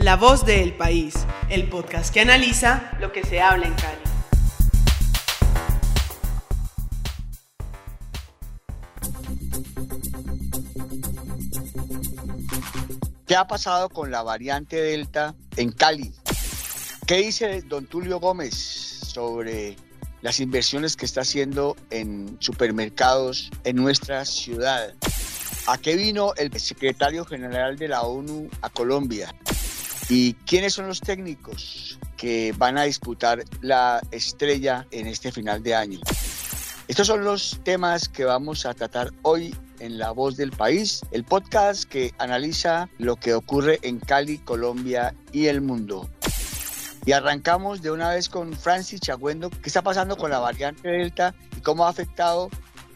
La voz del país, el podcast que analiza lo que se habla en Cali. ¿Qué ha pasado con la variante Delta en Cali? ¿Qué dice don Tulio Gómez sobre las inversiones que está haciendo en supermercados en nuestra ciudad? ¿A qué vino el secretario general de la ONU a Colombia? ¿Y quiénes son los técnicos que van a disputar la estrella en este final de año? Estos son los temas que vamos a tratar hoy en La Voz del País, el podcast que analiza lo que ocurre en Cali, Colombia y el mundo. Y arrancamos de una vez con Francis Chagüendo, qué está pasando con la variante Delta y cómo ha afectado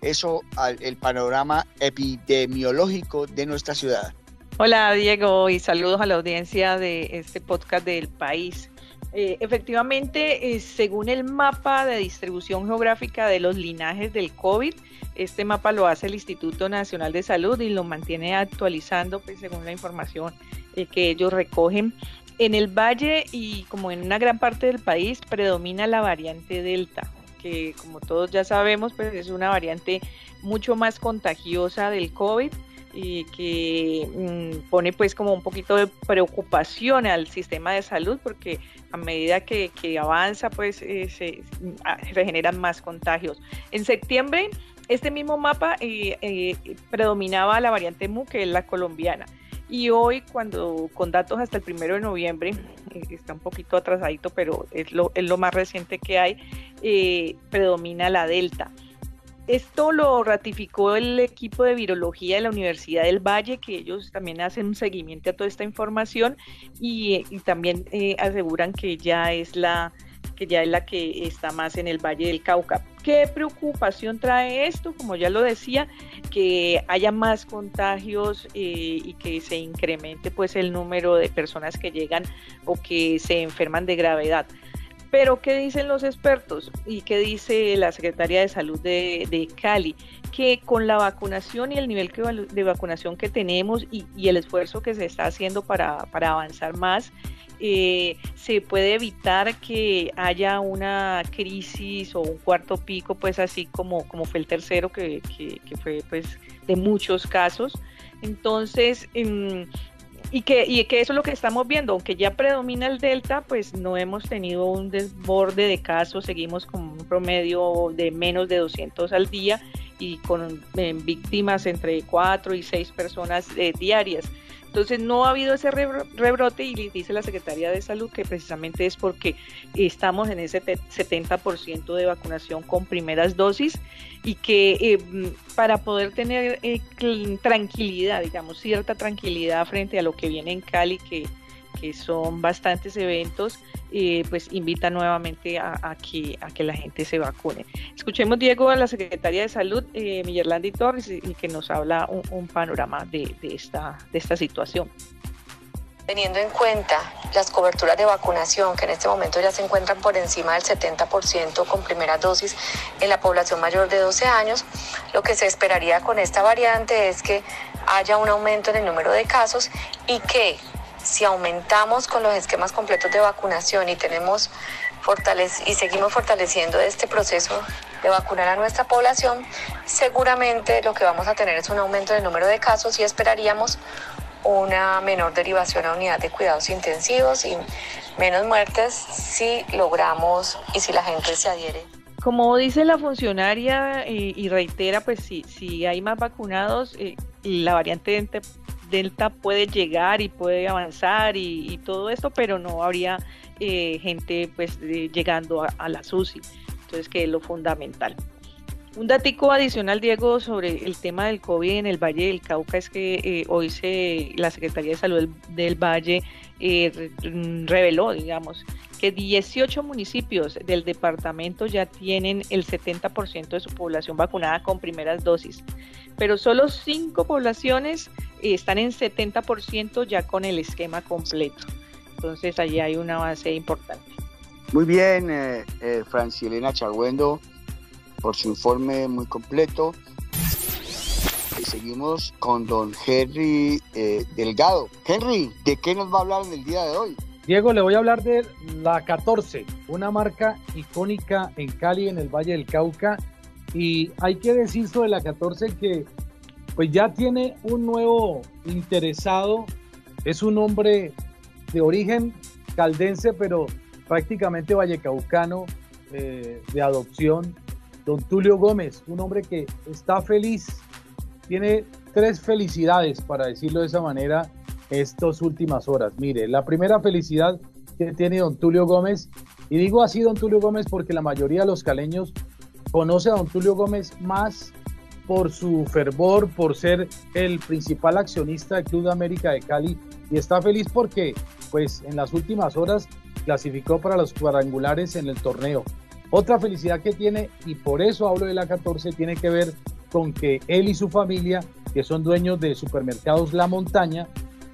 eso al el panorama epidemiológico de nuestra ciudad. Hola Diego y saludos a la audiencia de este podcast del país. Eh, efectivamente, eh, según el mapa de distribución geográfica de los linajes del COVID, este mapa lo hace el Instituto Nacional de Salud y lo mantiene actualizando pues, según la información eh, que ellos recogen. En el valle y como en una gran parte del país predomina la variante Delta, que como todos ya sabemos pues, es una variante mucho más contagiosa del COVID y que mm, pone pues como un poquito de preocupación al sistema de salud porque a medida que, avanza pues eh, ah, se, generan más contagios. En septiembre este mismo mapa eh, eh, predominaba la variante MU que es la colombiana. Y hoy, cuando con datos hasta el primero de noviembre, está un poquito atrasadito, pero es lo, es lo más reciente que hay, predomina la Delta. Esto lo ratificó el equipo de virología de la Universidad del Valle, que ellos también hacen un seguimiento a toda esta información y, también eh, aseguran que ya es la que ya es la que está más en el Valle del Cauca. ¿Qué preocupación trae esto? Como ya lo decía, que haya más contagios eh, y que se incremente pues el número de personas que llegan o que se enferman de gravedad. Pero, ¿qué dicen los expertos y qué dice la Secretaría de Salud de, Cali? Que con la vacunación y el nivel de vacunación que tenemos y, el esfuerzo que se está haciendo para, avanzar más, eh, se puede evitar que haya una crisis o un cuarto pico, pues así como, como fue el tercero, que, fue pues de muchos casos. Entonces, em, y que, y que eso es lo que estamos viendo, aunque ya predomina el delta, pues no hemos tenido un desborde de casos, seguimos con un promedio de menos de 200 al día y con víctimas entre 4 y 6 personas eh, diarias. Entonces no ha habido ese rebrote y dice la Secretaría de Salud que precisamente es porque estamos en ese 70% de vacunación con primeras dosis y que eh, para poder tener eh, tranquilidad, digamos, cierta tranquilidad frente a lo que viene en Cali, que que son bastantes eventos, eh, pues invita nuevamente a, que, a que la gente se vacune. Escuchemos, Diego, a la Secretaria de Salud, eh, Millerlandi Torres, y, que nos habla un, panorama de, esta, de esta situación. Teniendo en cuenta las coberturas de vacunación que en este momento ya se encuentran por encima del 70% con primera dosis en la población mayor de 12 años, lo que se esperaría con esta variante es que haya un aumento en el número de casos y que si aumentamos con los esquemas completos de vacunación y tenemos y seguimos fortaleciendo este proceso de vacunar a nuestra población, seguramente lo que vamos a tener es un aumento del número de casos y esperaríamos una menor derivación a unidad de cuidados intensivos y menos muertes si logramos y si la gente se adhiere. Como dice la funcionaria y, reitera, pues si, si hay más vacunados, eh, la variante Delta puede llegar y puede avanzar y, todo esto, pero no habría eh, gente pues llegando a, la SUSI. Entonces, que es lo fundamental. Un datico adicional, Diego, sobre el tema del COVID en el Valle del Cauca es que eh, hoy se, la Secretaría de Salud del, Valle eh, mm, reveló, digamos, que 18 municipios del departamento ya tienen el 70% de su población vacunada con primeras dosis, pero solo 5 poblaciones eh, están en 70% ya con el esquema completo. Entonces allí hay una base importante. Muy bien, eh, eh, Francilena Chagüendo, por su informe muy completo. Y seguimos con don Henry eh, Delgado. Henry, ¿de qué nos va a hablar en el día de hoy? Diego, le voy a hablar de la 14, una marca icónica en Cali, en el Valle del Cauca. Y hay que decir sobre la 14 que pues ya tiene un nuevo interesado. Es un hombre de origen caldense, pero prácticamente vallecaucano eh, de adopción, don Tulio Gómez, un hombre que está feliz, tiene tres felicidades, para decirlo de esa manera, estas últimas horas. Mire, la primera felicidad que tiene don Tulio Gómez, y digo así don Tulio Gómez porque la mayoría de los caleños conoce a don Tulio Gómez más por su fervor, por ser el principal accionista del Club de América de Cali y está feliz porque pues en las últimas horas clasificó para los cuadrangulares en el torneo. Otra felicidad que tiene, y por eso hablo de la 14, tiene que ver con que él y su familia, que son dueños de supermercados La Montaña,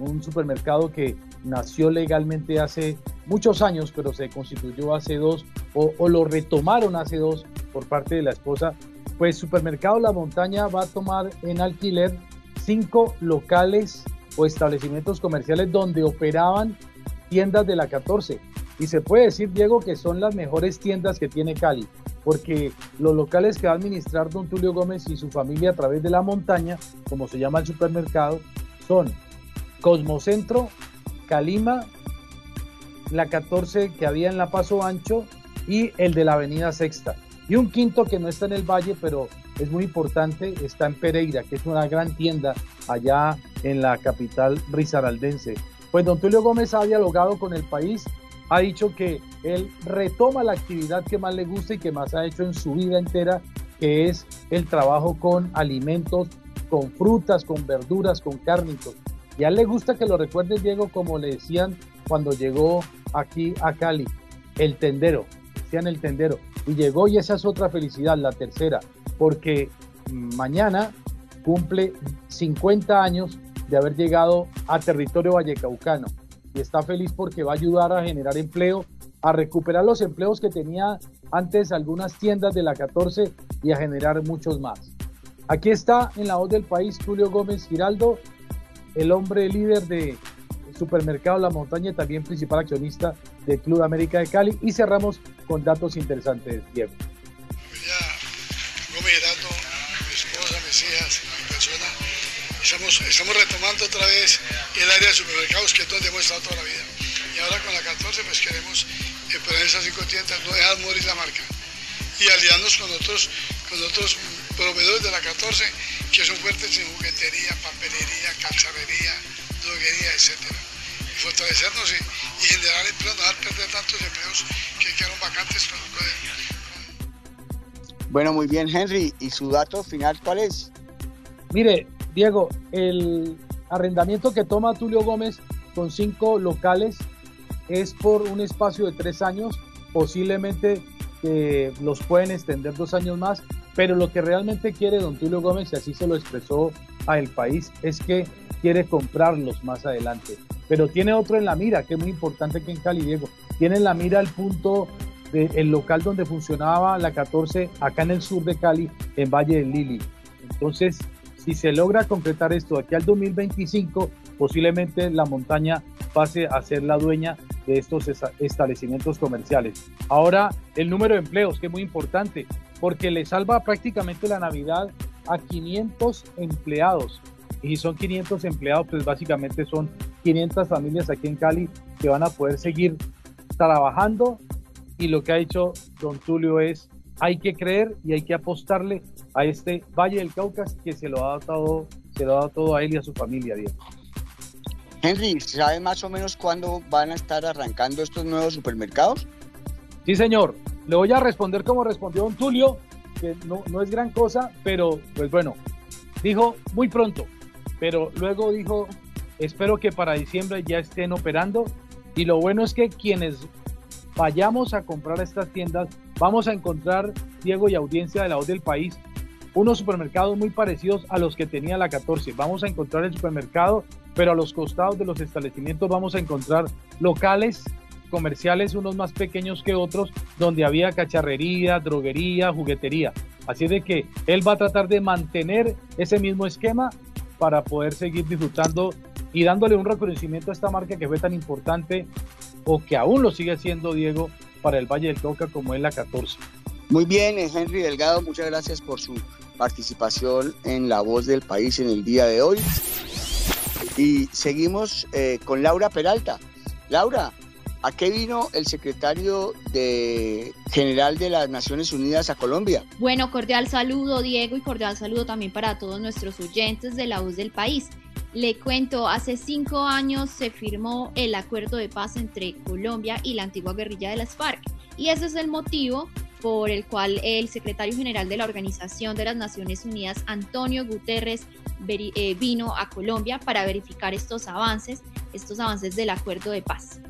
un supermercado que nació legalmente hace muchos años, pero se constituyó hace dos, o, lo retomaron hace dos por parte de la esposa, pues Supermercado La Montaña va a tomar en alquiler cinco locales o establecimientos comerciales donde operaban tiendas de la 14. Y se puede decir, Diego, que son las mejores tiendas que tiene Cali, porque los locales que va a administrar don Tulio Gómez y su familia a través de la montaña, como se llama el supermercado, son Cosmocentro, Calima, la 14 que había en La Paso Ancho y el de la Avenida Sexta. Y un quinto que no está en el Valle, pero es muy importante, está en Pereira, que es una gran tienda allá en la capital risaraldense. Pues don Tulio Gómez ha dialogado con el país, ha dicho que él retoma la actividad que más le gusta y que más ha hecho en su vida entera, que es el trabajo con alimentos, con frutas, con verduras, con cárnicos. Y a él le gusta que lo recuerde Diego como le decían cuando llegó aquí a Cali, el tendero, decían el tendero. Y llegó y esa es otra felicidad, la tercera, porque mañana cumple 50 años de haber llegado a territorio vallecaucano y está feliz porque va a ayudar a generar empleo, a recuperar los empleos que tenía antes algunas tiendas de la 14 y a generar muchos más. Aquí está en la voz del país Julio Gómez Giraldo, el hombre líder de Supermercado La Montaña, también principal accionista del Club América de Cali. Y cerramos con datos interesantes, Diego. Gómez Giraldo, mi esposa, mis hijas, estamos, estamos retomando otra vez el área de supermercados que es donde hemos estado toda la vida. Y ahora con la 14 pues queremos eh, poner esas cinco tiendas, no dejar morir la marca. Y aliarnos con otros, con otros proveedores de la 14 que son fuertes en juguetería, papelería, calzadería, droguería, etc. Y fortalecernos y, y generar empleos, no dejar perder tantos empleos que quedaron vacantes con, Bueno, muy bien, Henry. ¿Y su dato final cuál es? Mire, Diego, el arrendamiento que toma Tulio Gómez con cinco locales es por un espacio de tres años, posiblemente los pueden extender dos años más, pero lo que realmente quiere don Tulio Gómez, y así se lo expresó a el país, es que quiere comprarlos más adelante. Pero tiene otro en la mira, que es muy importante que en Cali, Diego. Tiene en la mira el punto del local donde funcionaba la 14 acá en el sur de Cali, en Valle del Lili. Entonces, si se logra concretar esto aquí al 2025, posiblemente la montaña pase a ser la dueña de estos establecimientos comerciales. Ahora, el número de empleos, que es muy importante, porque le salva prácticamente la Navidad a 500 empleados. Y son 500 empleados, pues básicamente son 500 familias aquí en Cali que van a poder seguir trabajando. Y lo que ha hecho don Tulio es, hay que creer y hay que apostarle a este Valle del Cauca que se lo ha dado, se lo ha dado todo a él y a su familia, Diego. Henry, ¿sabe más o menos cuándo van a estar arrancando estos nuevos supermercados? Sí, señor. Le voy a responder como respondió don Tulio. que no, no es gran cosa, pero pues bueno, dijo muy pronto, pero luego dijo, espero que para diciembre ya estén operando y lo bueno es que quienes vayamos a comprar estas tiendas, vamos a encontrar, Diego y audiencia de la voz del país, unos supermercados muy parecidos a los que tenía la 14. Vamos a encontrar el supermercado, pero a los costados de los establecimientos vamos a encontrar locales comerciales, unos más pequeños que otros, donde había cacharrería, droguería, juguetería. Así de que él va a tratar de mantener ese mismo esquema para poder seguir disfrutando y dándole un reconocimiento a esta marca que fue tan importante o que aún lo sigue siendo Diego para el Valle del Cauca como es la 14. Muy bien, Henry Delgado, muchas gracias por su participación en La Voz del País en el día de hoy. Y seguimos eh, con Laura Peralta. Laura, ¿a qué vino el secretario de general de las Naciones Unidas a Colombia? Bueno, cordial saludo Diego y cordial saludo también para todos nuestros oyentes de La Voz del País. Le cuento, hace cinco años se firmó el acuerdo de paz entre Colombia y la antigua guerrilla de las FARC. Y ese es el motivo por el cual el secretario general de la Organización de las Naciones Unidas, Antonio Guterres, eh, vino a Colombia para verificar estos avances, estos avances del acuerdo de paz.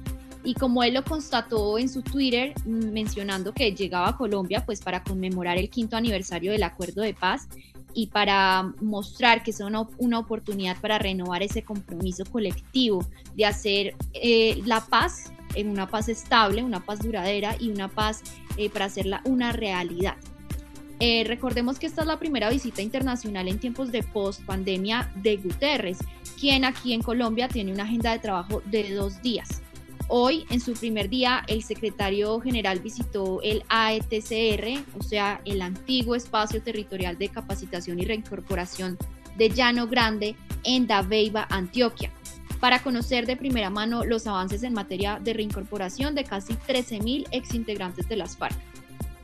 Y como él lo constató en su Twitter, mm, mencionando que llegaba a Colombia pues para conmemorar el quinto aniversario del acuerdo de paz y para mostrar que una, una oportunidad para renovar ese compromiso colectivo de hacer eh, la paz en una paz estable, una paz duradera y una paz eh, para hacerla una realidad. Eh, recordemos que esta es la primera visita internacional en tiempos de post-pandemia de Guterres, quien aquí en Colombia tiene una agenda de trabajo de dos días. Hoy, en su primer día, el secretario general visitó el AETCR, o sea, el antiguo espacio territorial de capacitación y reincorporación de Llano Grande en Dabeiba, Antioquia para conocer de primera mano los avances en materia de reincorporación de casi 13.000 exintegrantes de las FARC.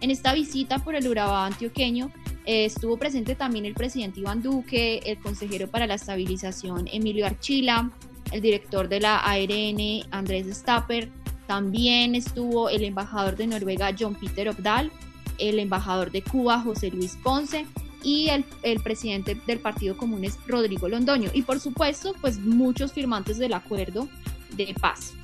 En esta visita por el Urabá antioqueño eh, estuvo presente también el presidente Iván Duque, el consejero para la estabilización Emilio Archila, el director de la ARN Andrés Stapper, también estuvo el embajador de Noruega John Peter Obdal, el embajador de Cuba José Luis Ponce y el, presidente del Partido Común es Rodrigo Londoño. Y por supuesto, pues muchos firmantes del acuerdo de paz.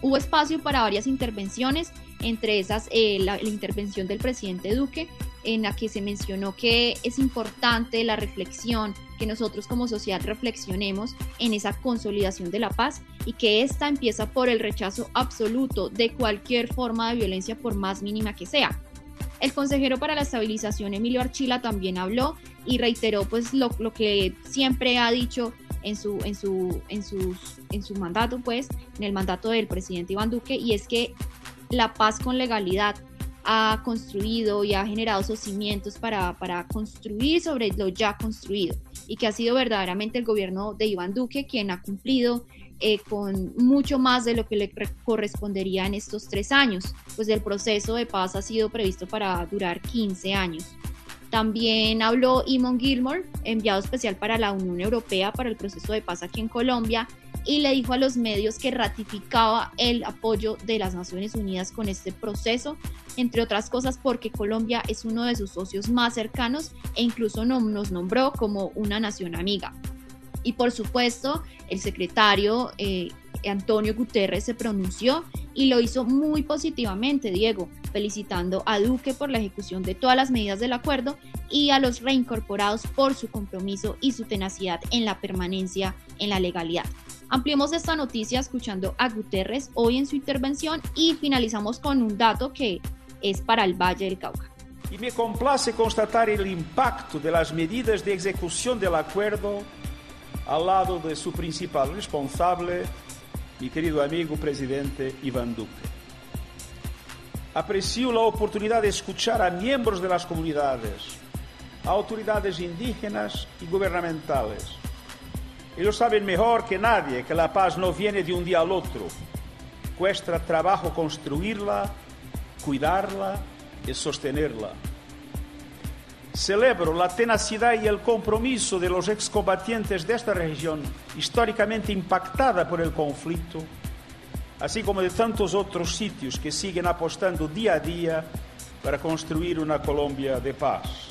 Hubo espacio para varias intervenciones, entre esas eh, la, la intervención del presidente Duque, en la que se mencionó que es importante la reflexión, que nosotros como sociedad reflexionemos en esa consolidación de la paz y que esta empieza por el rechazo absoluto de cualquier forma de violencia por más mínima que sea. El consejero para la estabilización, Emilio Archila, también habló y reiteró pues lo, que siempre ha dicho en su, en, su, en, sus, en su mandato, pues, en el mandato del presidente Iván Duque, y es que la paz con legalidad ha construido y ha generado esos cimientos para, para construir sobre lo ya construido y que ha sido verdaderamente el gobierno de Iván Duque quien ha cumplido eh, con mucho más de lo que le correspondería en estos tres años, pues el proceso de paz ha sido previsto para durar 15 años. También habló Imon Gilmore, enviado especial para la Unión Europea para el proceso de paz aquí en Colombia, y le dijo a los medios que ratificaba el apoyo de las Naciones Unidas con este proceso, entre otras cosas porque Colombia es uno de sus socios más cercanos e incluso nos nombró como una nación amiga. Y por supuesto, el secretario eh, Antonio Guterres se pronunció y lo hizo muy positivamente, Diego, felicitando a Duque por la ejecución de todas las medidas del acuerdo y a los reincorporados por su compromiso y su tenacidad en la permanencia en la legalidad. Ampliemos esta noticia escuchando a Guterres hoy en su intervención y finalizamos con un dato que es para el Valle del Cauca. Y me complace constatar el impacto de las medidas de ejecución del acuerdo al lado de su principal responsable, mi querido amigo presidente Iván Duque. Aprecio la oportunidad de escuchar a miembros de las comunidades, a autoridades indígenas y gubernamentales. Ellos saben mejor que nadie que la paz no viene de un día al otro. Cuesta trabajo construirla, cuidarla y sostenerla. Celebro la tenacidad y el compromiso de los excombatientes de esta región históricamente impactada por el conflicto, así como de tantos otros sitios que siguen apostando día a día para construir una Colombia de paz.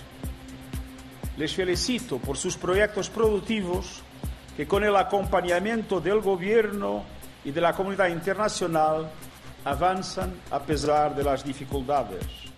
Les felicito por sus proyectos productivos que con el acompañamiento del gobierno y de la comunidad internacional avanzan a pesar de las dificultades.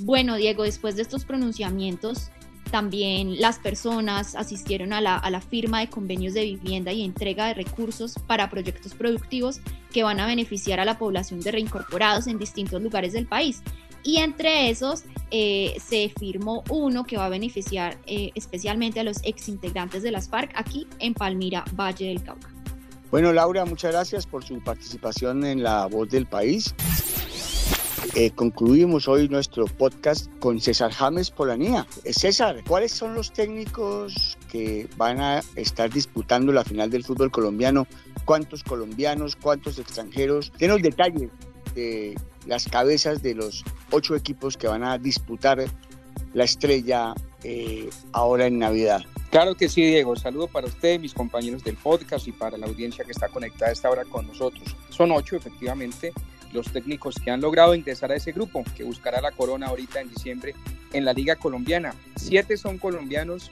Bueno, Diego, después de estos pronunciamientos, también las personas asistieron a la, firma de convenios de vivienda y entrega de recursos para proyectos productivos que van a beneficiar a la población de reincorporados en distintos lugares del país. Y entre esos eh, se firmó uno que va a beneficiar eh, especialmente a los exintegrantes de las FARC aquí en Palmira, Valle del Cauca. Bueno, Laura, muchas gracias por su participación en La Voz del País. Eh, concluimos hoy nuestro podcast con César James Polanía. Eh, César, ¿cuáles son los técnicos que van a estar disputando la final del fútbol colombiano? ¿Cuántos colombianos? ¿Cuántos extranjeros? Denos detalles de las cabezas de los ocho equipos que van a disputar la estrella eh, ahora en Navidad. Claro que sí, Diego. Saludo para usted, mis compañeros del podcast y para la audiencia que está conectada a esta hora con nosotros. Son ocho, efectivamente los técnicos que han logrado ingresar a ese grupo, que buscará la corona ahorita en diciembre en la Liga Colombiana. Siete son colombianos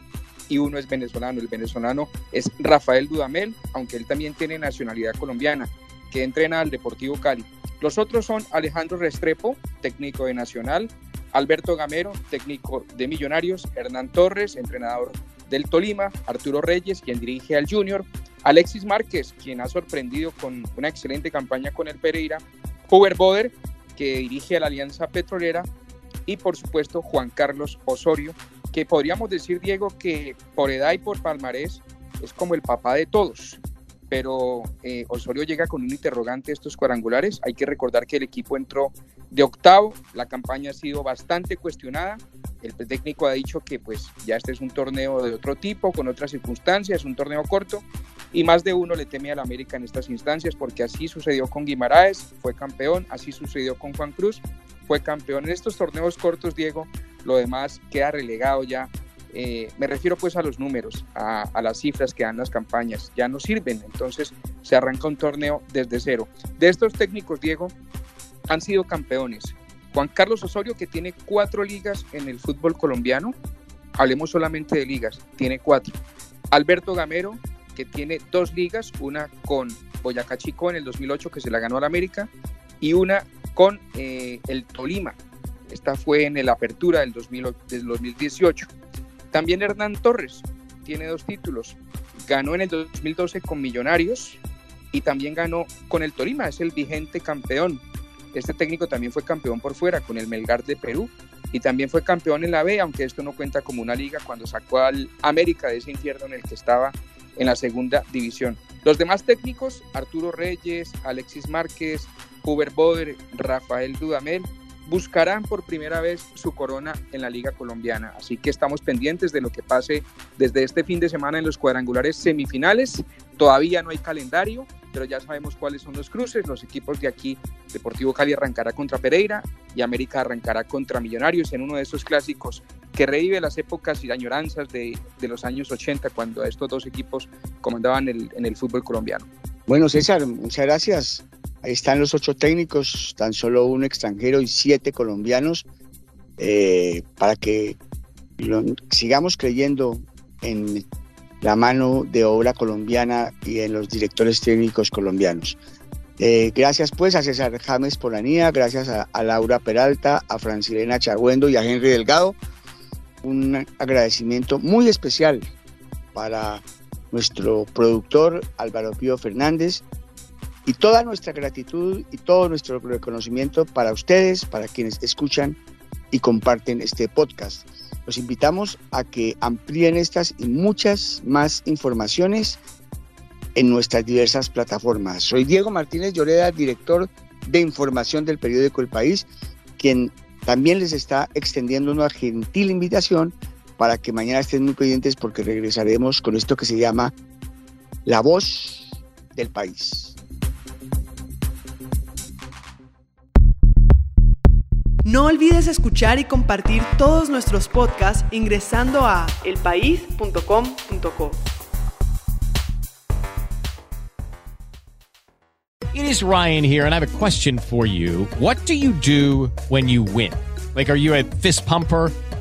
y uno es venezolano. El venezolano es Rafael Dudamel, aunque él también tiene nacionalidad colombiana, que entrena al Deportivo Cali. Los otros son Alejandro Restrepo, técnico de Nacional, Alberto Gamero, técnico de Millonarios, Hernán Torres, entrenador del Tolima, Arturo Reyes, quien dirige al Junior, Alexis Márquez, quien ha sorprendido con una excelente campaña con el Pereira, Hoover Boder, que dirige la Alianza Petrolera, y por supuesto Juan Carlos Osorio, que podríamos decir, Diego, que por edad y por palmarés es como el papá de todos. Pero eh, Osorio llega con un interrogante a estos cuadrangulares. Hay que recordar que el equipo entró de octavo, la campaña ha sido bastante cuestionada. El técnico ha dicho que pues ya este es un torneo de otro tipo, con otras circunstancias, un torneo corto, y más de uno le teme al América en estas instancias porque así sucedió con Guimaraes, fue campeón, así sucedió con Juan Cruz, fue campeón. En estos torneos cortos, Diego, lo demás queda relegado ya. Eh, me refiero pues a los números, a, a, las cifras que dan las campañas, ya no sirven, entonces se arranca un torneo desde cero. De estos técnicos, Diego, han sido campeones. Juan Carlos Osorio, que tiene cuatro ligas en el fútbol colombiano, hablemos solamente de ligas, tiene cuatro. Alberto Gamero, que tiene dos ligas, una con Boyacá Chico en el 2008 que se la ganó al América y una con eh, el Tolima. Esta fue en la apertura del, 2018. También Hernán Torres tiene dos títulos. Ganó en el 2012 con Millonarios y también ganó con el Tolima, es el vigente campeón. Este técnico también fue campeón por fuera con el Melgar de Perú y también fue campeón en la B, aunque esto no cuenta como una liga, cuando sacó al América de ese infierno en el que estaba en la segunda división. Los demás técnicos, Arturo Reyes, Alexis Márquez, Huber Boder, Rafael Dudamel, buscarán por primera vez su corona en la Liga Colombiana. Así que estamos pendientes de lo que pase desde este fin de semana en los cuadrangulares semifinales. Todavía no hay calendario, pero ya sabemos cuáles son los cruces. Los equipos de aquí, Deportivo Cali arrancará contra Pereira y América arrancará contra Millonarios en uno de esos clásicos que revive las épocas y añoranzas de, los años 80 cuando estos dos equipos comandaban en el fútbol colombiano. Bueno, César, muchas gracias. Ahí están los ocho técnicos, tan solo un extranjero y siete colombianos, eh, para que lo, sigamos creyendo en la mano de obra colombiana y en los directores técnicos colombianos. Eh, gracias pues a César James Polanía, gracias a, Laura Peralta, a Francilena Chagüendo y a Henry Delgado. Un agradecimiento muy especial para nuestro productor Álvaro Pío Fernández y toda nuestra gratitud y todo nuestro reconocimiento para ustedes, para quienes escuchan y comparten este podcast. Los invitamos a que amplíen estas y muchas más informaciones en nuestras diversas plataformas. Soy Diego Martínez Lloreda, director de información del periódico El País, quien también les está extendiendo una gentil invitación para que mañana estén muy pendientes porque regresaremos con esto que se llama La voz del país. No olvides escuchar y compartir todos nuestros podcasts ingresando a elpaís.com.co. It is Ryan here, and I have a question for you. What do you do when you win? Like, are you a fist pumper?